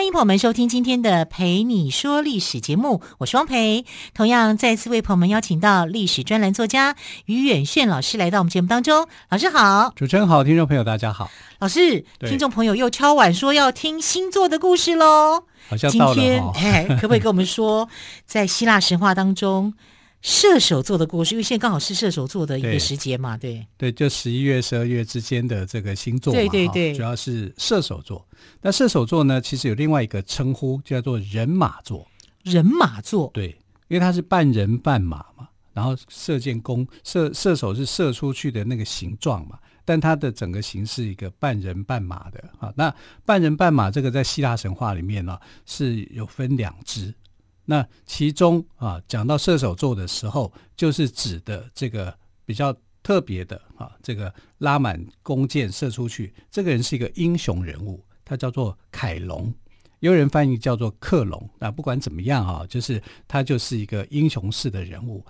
欢迎朋友们收听今天的《陪你说历史》节目，我是汪培。同样再次为朋友们邀请到历史专栏作家于远炫老师来到我们节目当中。老师好，主持人好，听众朋友大家好。老师，听众朋友又敲碗说要听星座的故事喽。好像到了今天，哎，可不可以跟我们说，在希腊神话当中？射手座的故事，因为现在刚好是射手座的一个时节嘛，对对，就十一月、十二月之间的这个星座嘛，对对对，主要是射手座。那射手座呢，其实有另外一个称呼，叫做人马座。人马座，对，因为它是半人半马嘛，然后射箭弓射射手是射出去的那个形状嘛，但它的整个形是一个半人半马的啊。那半人半马这个在希腊神话里面呢，是有分两支。那其中啊，讲到射手座的时候，就是指的这个比较特别的啊，这个拉满弓箭射出去，这个人是一个英雄人物，他叫做凯龙，有人翻译叫做克隆。那不管怎么样啊，就是他就是一个英雄式的人物。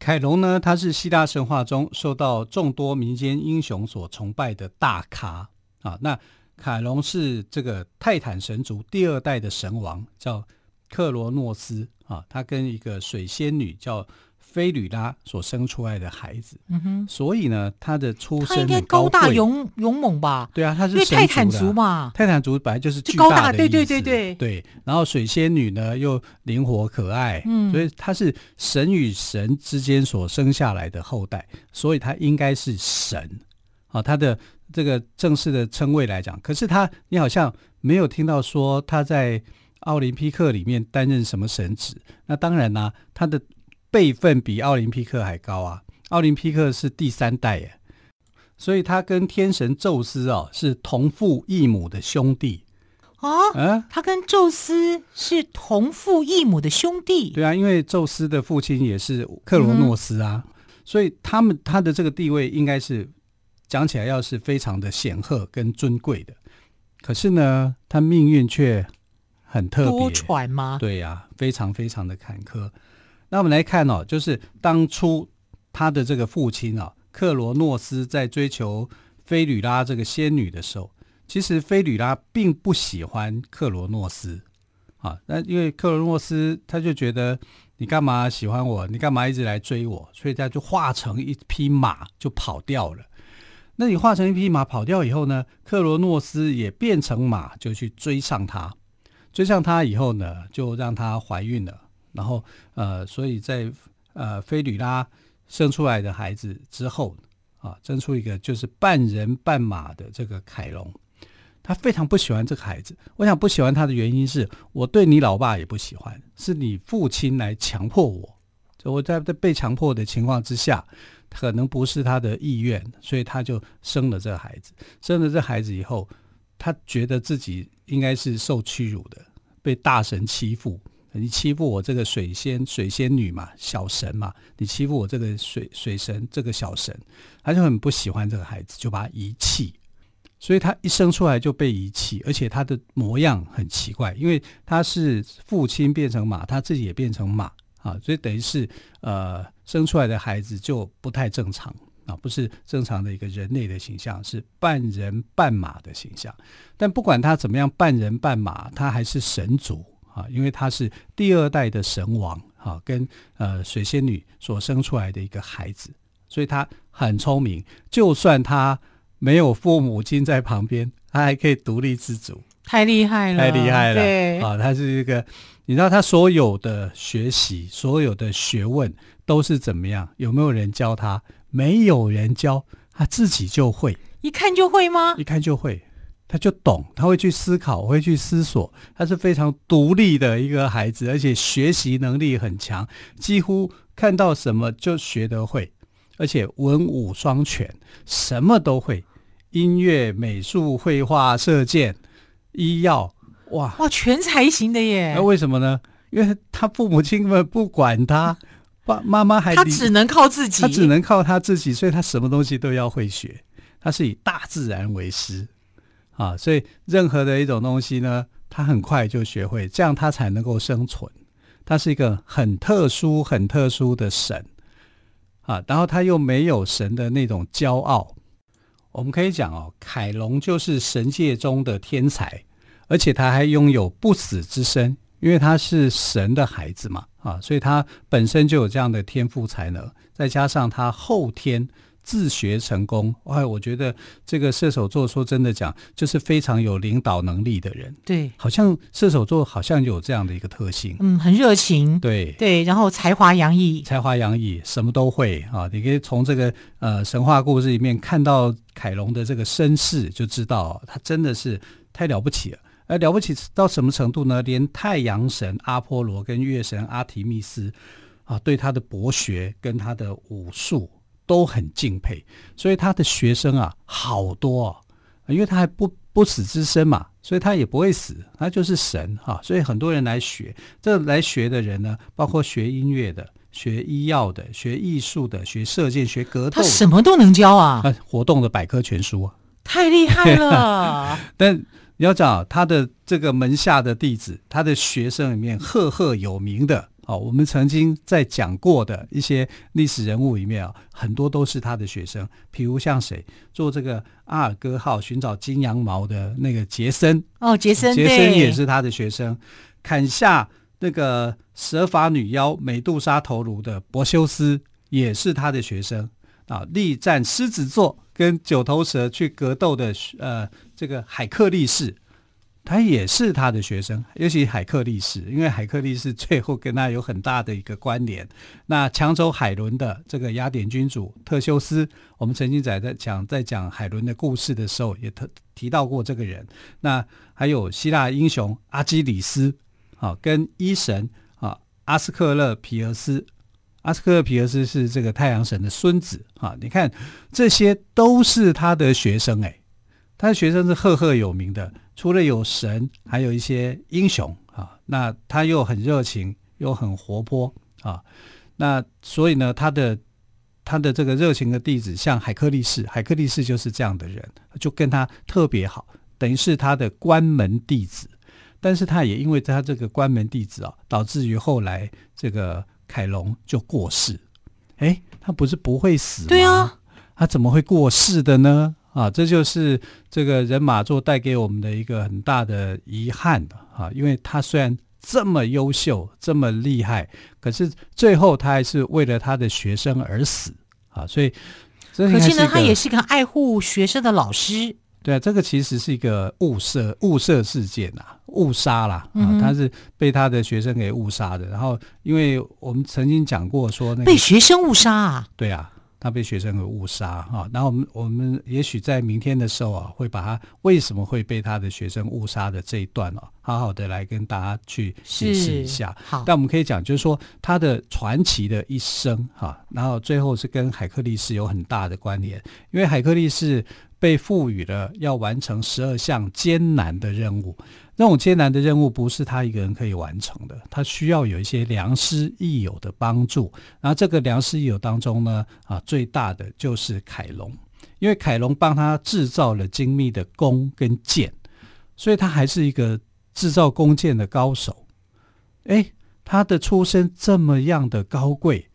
凯龙呢，他是希腊神话中受到众多民间英雄所崇拜的大咖啊。那凯龙是这个泰坦神族第二代的神王，叫。克罗诺斯啊，他跟一个水仙女叫菲吕拉所生出来的孩子，嗯哼，所以呢，他的出生他应该高大勇勇猛吧？对啊，他是泰坦族嘛，泰坦族本来就是巨大的高大，对对对对对。然后水仙女呢又灵活可爱，嗯，所以他是神与神之间所生下来的后代，所以他应该是神啊。他的这个正式的称谓来讲，可是他你好像没有听到说他在。奥林匹克里面担任什么神职？那当然啦、啊，他的辈分比奥林匹克还高啊。奥林匹克是第三代耶，所以他跟天神宙斯哦是同父异母的兄弟哦。嗯，他跟宙斯是同父异母的兄弟。对啊，因为宙斯的父亲也是克罗诺斯啊，嗯、所以他们他的这个地位应该是讲起来要是非常的显赫跟尊贵的。可是呢，他命运却。很特别，多舛吗？对呀、啊，非常非常的坎坷。那我们来看哦，就是当初他的这个父亲啊，克罗诺斯在追求菲吕拉这个仙女的时候，其实菲吕拉并不喜欢克罗诺斯啊。那因为克罗诺斯他就觉得你干嘛喜欢我？你干嘛一直来追我？所以他就化成一匹马就跑掉了。那你化成一匹马跑掉以后呢，克罗诺斯也变成马就去追上他。追上她以后呢，就让她怀孕了。然后，呃，所以在呃菲吕拉生出来的孩子之后啊，生出一个就是半人半马的这个凯龙。他非常不喜欢这个孩子。我想不喜欢他的原因是我对你老爸也不喜欢，是你父亲来强迫我。就我在在被强迫的情况之下，可能不是他的意愿，所以他就生了这个孩子。生了这孩子以后。他觉得自己应该是受屈辱的，被大神欺负。你欺负我这个水仙水仙女嘛，小神嘛，你欺负我这个水水神这个小神，他就很不喜欢这个孩子，就把他遗弃。所以他一生出来就被遗弃，而且他的模样很奇怪，因为他是父亲变成马，他自己也变成马啊，所以等于是呃生出来的孩子就不太正常。啊，不是正常的一个人类的形象，是半人半马的形象。但不管他怎么样，半人半马，他还是神族啊，因为他是第二代的神王啊，跟呃水仙女所生出来的一个孩子，所以他很聪明。就算他没有父母亲在旁边，他还可以独立自主，太厉害了，太厉害了。啊，他是一个，你知道他所有的学习，所有的学问都是怎么样？有没有人教他？没有人教，他自己就会，一看就会吗？一看就会，他就懂，他会去思考，会去思索，他是非常独立的一个孩子，而且学习能力很强，几乎看到什么就学得会，而且文武双全，什么都会，音乐、美术、绘画、射箭、医药，哇哇，全才型的耶！那为什么呢？因为他父母亲们不管他。爸妈妈还他只能靠自己，他只能靠他自己，所以他什么东西都要会学。他是以大自然为师啊，所以任何的一种东西呢，他很快就学会，这样他才能够生存。他是一个很特殊、很特殊的神啊，然后他又没有神的那种骄傲。我们可以讲哦，凯龙就是神界中的天才，而且他还拥有不死之身，因为他是神的孩子嘛啊，所以他本身就有这样的天赋才能，再加上他后天。自学成功，哎，我觉得这个射手座说真的讲，就是非常有领导能力的人。对，好像射手座好像有这样的一个特性。嗯，很热情。对对，然后才华洋溢，才华洋溢，什么都会啊！你可以从这个呃神话故事里面看到凯龙的这个身世，就知道他真的是太了不起了。而了不起到什么程度呢？连太阳神阿波罗跟月神阿提密斯啊，对他的博学跟他的武术。都很敬佩，所以他的学生啊好多啊，因为他还不不死之身嘛，所以他也不会死，他就是神哈、啊，所以很多人来学。这来学的人呢，包括学音乐的、学医药的、学艺术的、学射箭、学格斗，他什么都能教啊。啊活动的百科全书啊，太厉害了。但你要找他的这个门下的弟子，他的学生里面赫赫有名的。哦，我们曾经在讲过的一些历史人物里面啊，很多都是他的学生。比如像谁做这个阿尔戈号寻找金羊毛的那个杰森哦，杰森，杰森也是他的学生。砍下那个蛇发女妖美杜莎头颅的柏修斯也是他的学生啊。力战狮子座跟九头蛇去格斗的呃这个海克力士。他也是他的学生，尤其海克力士，因为海克力士最后跟他有很大的一个关联。那抢走海伦的这个雅典君主特修斯，我们曾经在在讲在讲海伦的故事的时候，也特提到过这个人。那还有希腊英雄阿基里斯，啊，跟医神啊阿斯克勒皮俄斯，阿斯克勒皮俄斯是这个太阳神的孙子啊。你看这些都是他的学生哎，他的学生是赫赫有名的。除了有神，还有一些英雄啊。那他又很热情，又很活泼啊。那所以呢，他的他的这个热情的弟子，像海克力士，海克力士就是这样的人，就跟他特别好，等于是他的关门弟子。但是他也因为他这个关门弟子啊，导致于后来这个凯龙就过世。哎，他不是不会死吗？对啊，他怎么会过世的呢？啊，这就是这个人马座带给我们的一个很大的遗憾啊！因为他虽然这么优秀、这么厉害，可是最后他还是为了他的学生而死啊！所以，可见呢，他也是一个爱护学生的老师。对啊，这个其实是一个误射误射事件啊，误杀啦啊！他是被他的学生给误杀的。然后，因为我们曾经讲过说，那个，被学生误杀啊？对啊。他被学生给误杀哈，然后我们我们也许在明天的时候啊，会把他为什么会被他的学生误杀的这一段哦，好好的来跟大家去解释一下。好，但我们可以讲，就是说他的传奇的一生哈，然后最后是跟海克力士有很大的关联，因为海克力士被赋予了要完成十二项艰难的任务。那种艰难的任务不是他一个人可以完成的，他需要有一些良师益友的帮助。然后这个良师益友当中呢，啊，最大的就是凯龙，因为凯龙帮他制造了精密的弓跟箭，所以他还是一个制造弓箭的高手。哎，他的出身这么样的高贵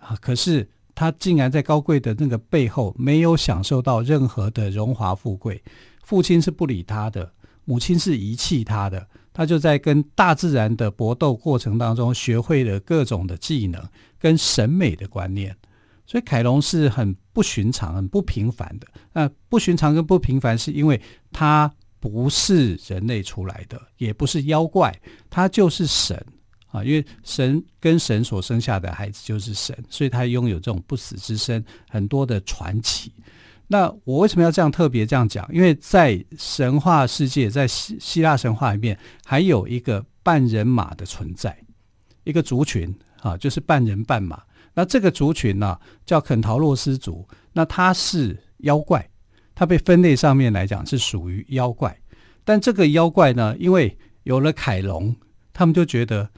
啊，可是他竟然在高贵的那个背后没有享受到任何的荣华富贵，父亲是不理他的。母亲是遗弃他的，他就在跟大自然的搏斗过程当中，学会了各种的技能跟审美的观念。所以凯龙是很不寻常、很不平凡的。那不寻常跟不平凡，是因为他不是人类出来的，也不是妖怪，他就是神啊！因为神跟神所生下的孩子就是神，所以他拥有这种不死之身，很多的传奇。那我为什么要这样特别这样讲？因为在神话世界，在希希腊神话里面，还有一个半人马的存在，一个族群啊，就是半人半马。那这个族群呢，叫肯陶洛斯族。那它是妖怪，它被分类上面来讲是属于妖怪。但这个妖怪呢，因为有了凯龙，他们就觉得，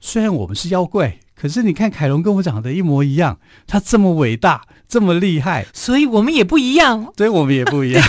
虽然我们是妖怪。可是你看凯龙跟我长得一模一样，他这么伟大，这么厉害，所以我们也不一样。对我们也不一样，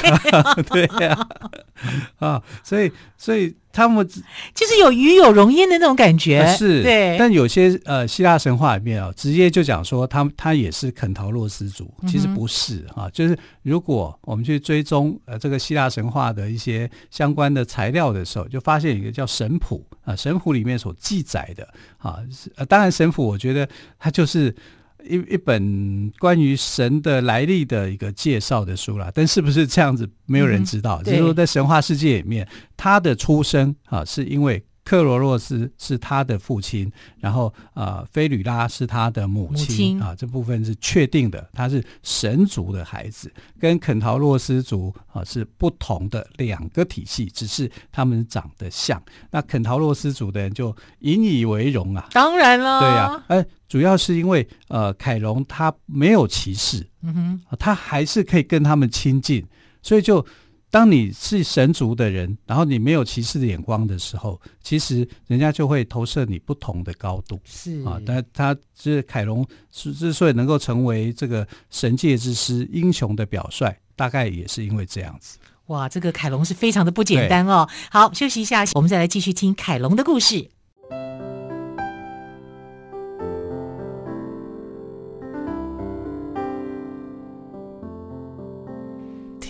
对呀、啊，啊，所以所以他们就是有鱼有荣焉的那种感觉，是，对。但有些呃希腊神话里面啊、哦，直接就讲说他他也是肯陶洛斯族，其实不是啊，就是如果我们去追踪呃这个希腊神话的一些相关的材料的时候，就发现一个叫神谱啊，神谱里面所记载的啊，呃，当然神谱。我觉得它就是一一本关于神的来历的一个介绍的书啦，但是不是这样子，没有人知道。嗯、就是说，在神话世界里面，他的出生啊，是因为。克罗洛斯是他的父亲，然后呃，菲吕拉是他的母亲，啊，这部分是确定的，他是神族的孩子，跟肯陶洛斯族啊是不同的两个体系，只是他们长得像。那肯陶洛斯族的人就引以为荣啊，当然了，对呀、啊，呃，主要是因为呃，凯龙他没有歧视，嗯哼，他还是可以跟他们亲近，所以就。当你是神族的人，然后你没有歧视的眼光的时候，其实人家就会投射你不同的高度。是啊，但他这凯龙之之所以能够成为这个神界之师、英雄的表率，大概也是因为这样子。哇，这个凯龙是非常的不简单哦。好，休息一下，我们再来继续听凯龙的故事。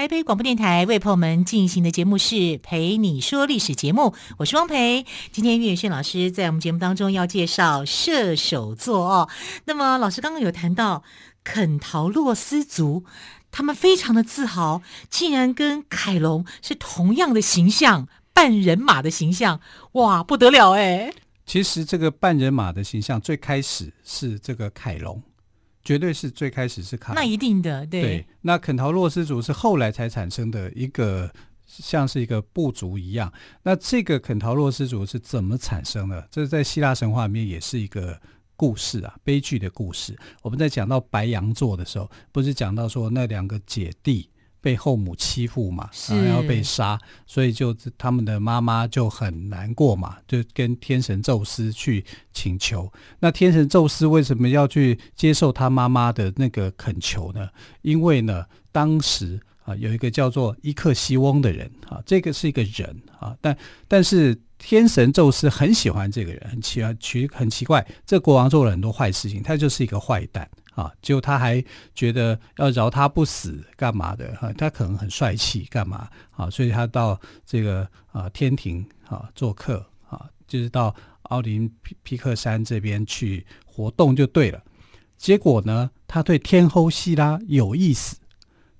台北广播电台为朋友们进行的节目是《陪你说历史》节目，我是汪培。今天岳远炫老师在我们节目当中要介绍射手座哦。那么老师刚刚有谈到肯陶洛斯族，他们非常的自豪，竟然跟凯龙是同样的形象，半人马的形象，哇，不得了哎！其实这个半人马的形象最开始是这个凯龙。绝对是最开始是卡，那一定的对，对。那肯陶洛斯族是后来才产生的一个，像是一个部族一样。那这个肯陶洛斯族是怎么产生的？这在希腊神话里面也是一个故事啊，悲剧的故事。我们在讲到白羊座的时候，不是讲到说那两个姐弟。被后母欺负嘛，然后要被杀，所以就他们的妈妈就很难过嘛，就跟天神宙斯去请求。那天神宙斯为什么要去接受他妈妈的那个恳求呢？因为呢，当时啊有一个叫做伊克西翁的人啊，这个是一个人啊，但但是天神宙斯很喜欢这个人，很奇奇很奇怪，这国王做了很多坏事情，他就是一个坏蛋。啊，就他还觉得要饶他不死干嘛的哈、啊？他可能很帅气干嘛？啊，所以他到这个啊天庭啊做客啊，就是到奥林匹克山这边去活动就对了。结果呢，他对天后希拉有意思，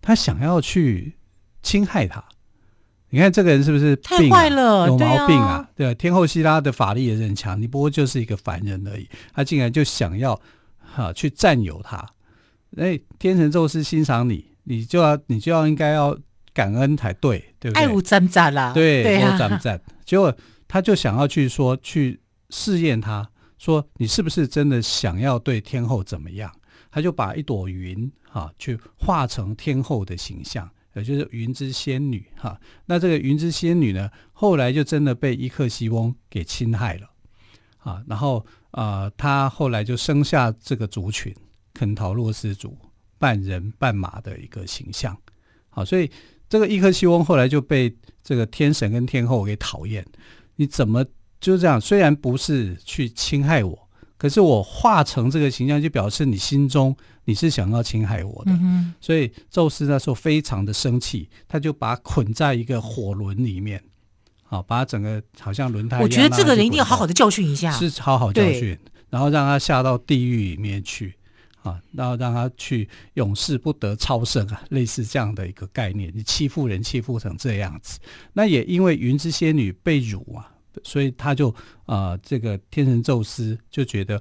他想要去侵害他。你看这个人是不是、啊、太坏了？有毛病啊？啊对，天后希拉的法力也是很强，你不过就是一个凡人而已，他竟然就想要。哈、啊，去占有他，哎，天神宙斯欣赏你，你就要你就要应该要感恩才对，对不对？爱无赞赞啦，对，对啊，赞赞。结果他就想要去说，去试验他，说你是不是真的想要对天后怎么样？他就把一朵云哈、啊，去化成天后的形象，也就是云之仙女哈、啊。那这个云之仙女呢，后来就真的被伊克西翁给侵害了，啊，然后。啊、呃，他后来就生下这个族群肯陶洛斯族，半人半马的一个形象。好，所以这个伊克西翁后来就被这个天神跟天后给讨厌。你怎么就这样？虽然不是去侵害我，可是我化成这个形象，就表示你心中你是想要侵害我的。嗯、所以宙斯那时候非常的生气，他就把捆在一个火轮里面。好，把它整个好像轮胎。我觉得这个人一定要好好的教训一下。是好好教训。然后让他下到地狱里面去。啊，然后让他去永世不得超生啊，类似这样的一个概念，你欺负人欺负成这样子，那也因为云之仙女被辱啊，所以他就啊、呃，这个天神宙斯就觉得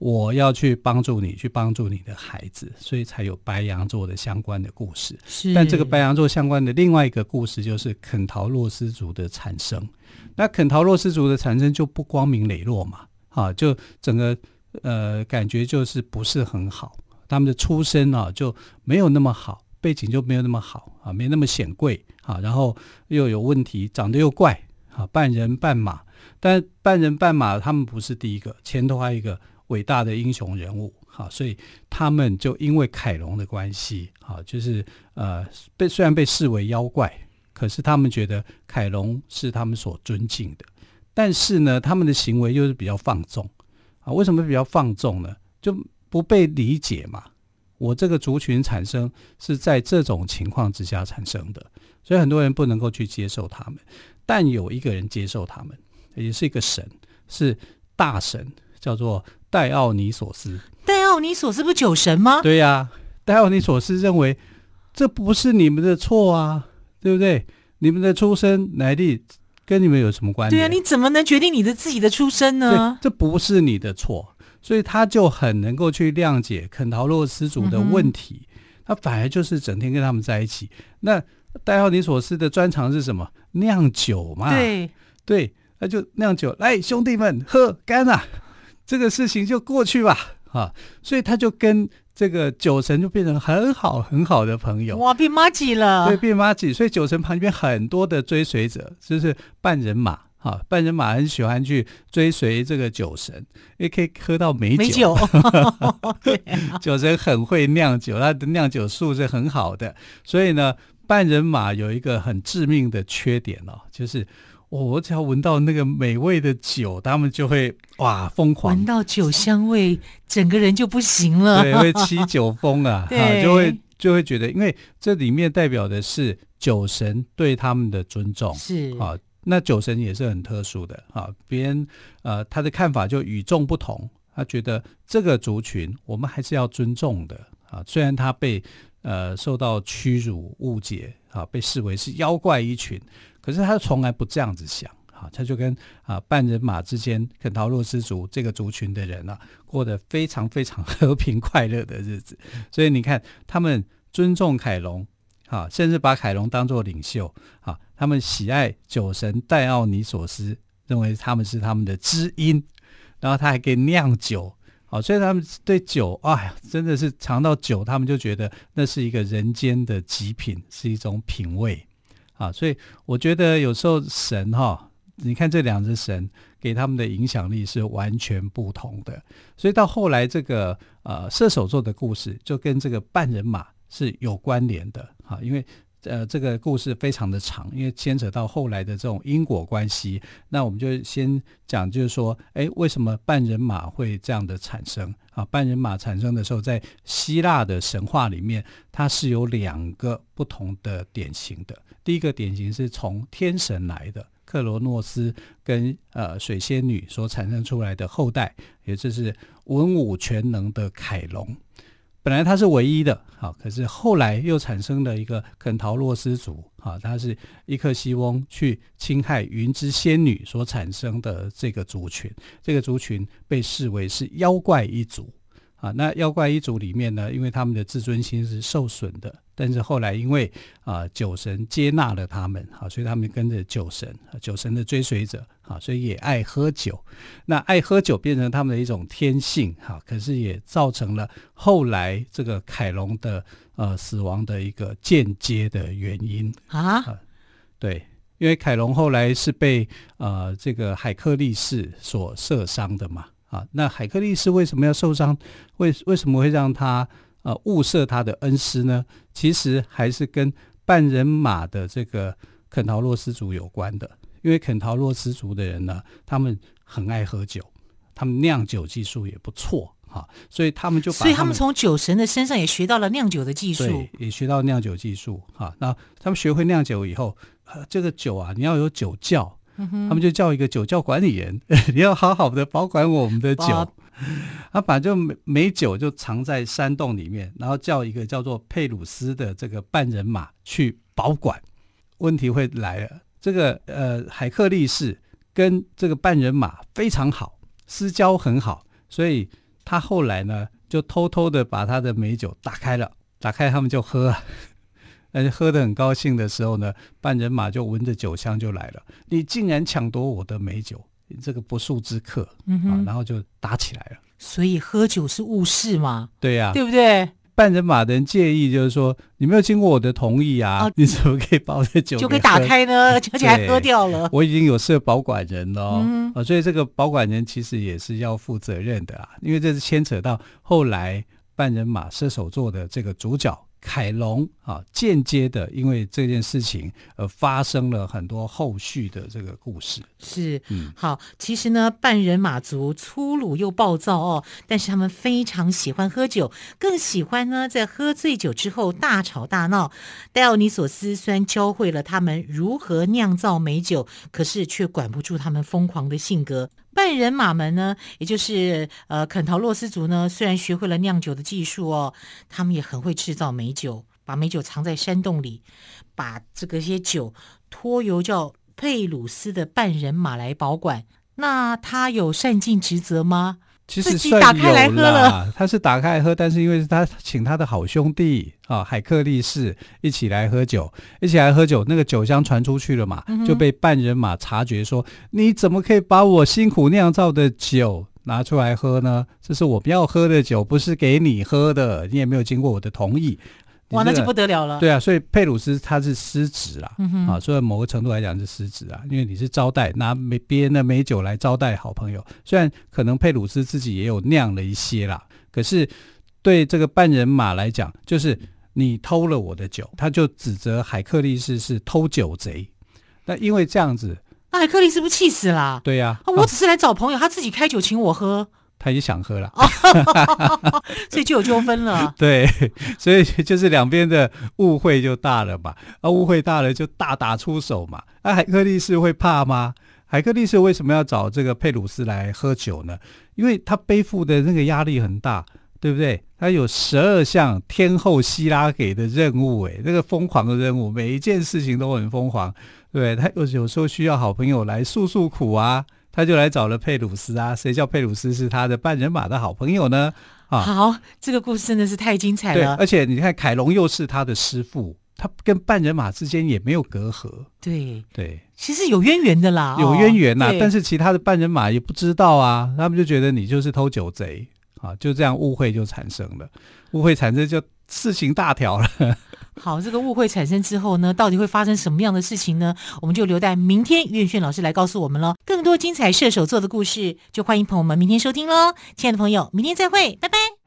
我要去帮助你，去帮助你的孩子，所以才有白羊座的相关的故事。是，但这个白羊座相关的另外一个故事就是肯陶洛斯族的产生。那肯陶洛斯族的产生就不光明磊落嘛，啊，就整个。呃，感觉就是不是很好，他们的出身啊就没有那么好，背景就没有那么好啊，没那么显贵啊，然后又有问题，长得又怪啊，半人半马。但半人半马，他们不是第一个，前头还有一个伟大的英雄人物啊，所以他们就因为凯龙的关系啊，就是呃被虽然被视为妖怪，可是他们觉得凯龙是他们所尊敬的，但是呢，他们的行为又是比较放纵。啊，为什么比较放纵呢？就不被理解嘛。我这个族群产生是在这种情况之下产生的，所以很多人不能够去接受他们。但有一个人接受他们，也是一个神，是大神，叫做戴奥尼索斯。戴奥尼索斯不是酒神吗？对呀、啊，戴奥尼索斯认为这不是你们的错啊，对不对？你们的出生来历。跟你们有什么关系？对啊，你怎么能决定你的自己的出身呢？这不是你的错，所以他就很能够去谅解肯陶洛斯族的问题。嗯、他反而就是整天跟他们在一起。那戴奥尼索斯的专长是什么？酿酒嘛。对对，那就酿酒，来兄弟们喝干了，这个事情就过去吧。啊，所以他就跟。这个酒神就变成很好很好的朋友，哇，变麻吉了。对，变麻吉。所以酒神旁边很多的追随者，就是半人马哈，半人马很喜欢去追随这个酒神，也可以喝到美酒。美酒，酒神很会酿酒，他的酿酒术是很好的。所以呢，半人马有一个很致命的缺点哦，就是。哦、我只要闻到那个美味的酒，他们就会哇疯狂。闻到酒香味，整个人就不行了。对，会起酒 疯啊，啊，就会就会觉得，因为这里面代表的是酒神对他们的尊重。是啊，那酒神也是很特殊的啊，别人呃他的看法就与众不同，他觉得这个族群我们还是要尊重的啊，虽然他被呃受到屈辱误解啊，被视为是妖怪一群。可是他从来不这样子想，啊，他就跟啊半人马之间肯陶洛斯族这个族群的人啊，过得非常非常和平快乐的日子。所以你看，他们尊重凯龙，啊，甚至把凯龙当作领袖，啊，他们喜爱酒神戴奥尼索斯，认为他们是他们的知音，然后他还可以酿酒，啊，所以他们对酒，哎呀，真的是尝到酒，他们就觉得那是一个人间的极品，是一种品味。啊，所以我觉得有时候神哈，你看这两只神给他们的影响力是完全不同的。所以到后来这个呃射手座的故事就跟这个半人马是有关联的啊，因为呃这个故事非常的长，因为牵扯到后来的这种因果关系。那我们就先讲，就是说，哎，为什么半人马会这样的产生啊？半人马产生的时候，在希腊的神话里面，它是有两个不同的典型的。第一个典型是从天神来的克罗诺斯跟呃水仙女所产生出来的后代，也就是文武全能的凯龙。本来他是唯一的，好，可是后来又产生了一个肯陶洛斯族，啊，他是伊克西翁去侵害云之仙女所产生的这个族群，这个族群被视为是妖怪一族。啊，那妖怪一族里面呢，因为他们的自尊心是受损的，但是后来因为啊酒神接纳了他们，啊，所以他们跟着酒神，啊酒神的追随者，啊，所以也爱喝酒。那爱喝酒变成他们的一种天性，哈，可是也造成了后来这个凯龙的呃死亡的一个间接的原因啊，啊。对，因为凯龙后来是被呃这个海克力士所射伤的嘛。啊，那海克力斯为什么要受伤？为为什么会让他呃误射他的恩师呢？其实还是跟半人马的这个肯陶洛斯族有关的。因为肯陶洛斯族的人呢，他们很爱喝酒，他们酿酒技术也不错哈，所以他们就把他们，所以他们从酒神的身上也学到了酿酒的技术，也学到酿酒技术哈。那他们学会酿酒以后，呃，这个酒啊，你要有酒窖。嗯、他们就叫一个酒窖管理员，你要好好的保管我们的酒。他把就美美酒就藏在山洞里面，然后叫一个叫做佩鲁斯的这个半人马去保管。问题会来了，这个呃海克力士跟这个半人马非常好，私交很好，所以他后来呢就偷偷的把他的美酒打开了，打开他们就喝了。但是喝得很高兴的时候呢，半人马就闻着酒香就来了。你竟然抢夺我的美酒，你这个不速之客！嗯哼，啊，然后就打起来了。所以喝酒是误事嘛？对呀，对不对？半人马的人介意，就是说你没有经过我的同意啊，啊你怎么可以把我的酒 就可以打开呢？而且还喝掉了。我已经有设保管人了，哦嗯，啊，所以这个保管人其实也是要负责任的啊，因为这是牵扯到后来半人马射手座的这个主角。凯龙啊，间接的因为这件事情而发生了很多后续的这个故事。是，嗯，好，其实呢，半人马族粗鲁又暴躁哦，但是他们非常喜欢喝酒，更喜欢呢在喝醉酒之后大吵大闹。戴奥尼索斯虽然教会了他们如何酿造美酒，可是却管不住他们疯狂的性格。半人马们呢，也就是呃肯陶洛斯族呢，虽然学会了酿酒的技术哦，他们也很会制造美酒，把美酒藏在山洞里，把这个些酒托由叫佩鲁斯的半人马来保管。那他有善尽职责吗？其实自己打开来喝了，他是打开来喝，但是因为是他请他的好兄弟啊海克力士一起来喝酒，一起来喝酒，那个酒香传出去了嘛，嗯、就被半人马察觉说，你怎么可以把我辛苦酿造的酒拿出来喝呢？这是我不要喝的酒，不是给你喝的，你也没有经过我的同意。哇，那就不得了了。对啊，所以佩鲁斯他是失职啦，嗯、啊，所以某个程度来讲是失职啊，因为你是招待拿美别人的美酒来招待好朋友，虽然可能佩鲁斯自己也有酿了一些啦，可是对这个半人马来讲，就是你偷了我的酒，他就指责海克力士是偷酒贼。那因为这样子，那海克力士是不是气死了？对呀、啊，我只是来找朋友，他自己开酒请我喝。他也想喝了，所以就有纠纷了。对，所以就是两边的误会就大了嘛。啊，误会大了就大打出手嘛。那、啊、海克力士会怕吗？海克力士为什么要找这个佩鲁斯来喝酒呢？因为他背负的那个压力很大，对不对？他有十二项天后希拉给的任务，诶，那个疯狂的任务，每一件事情都很疯狂。对，他有有时候需要好朋友来诉诉苦啊。他就来找了佩鲁斯啊，谁叫佩鲁斯是他的半人马的好朋友呢？啊，好，这个故事真的是太精彩了。对，而且你看，凯龙又是他的师傅，他跟半人马之间也没有隔阂。对对，其实有渊源的啦，有渊源呐、啊。但是其他的半人马也不知道啊，他们就觉得你就是偷酒贼啊，就这样误会就产生了，误会产生就事情大条了。好，这个误会产生之后呢，到底会发生什么样的事情呢？我们就留待明天于远炫老师来告诉我们了。更多精彩射手座的故事，就欢迎朋友们明天收听喽。亲爱的朋友，明天再会，拜拜。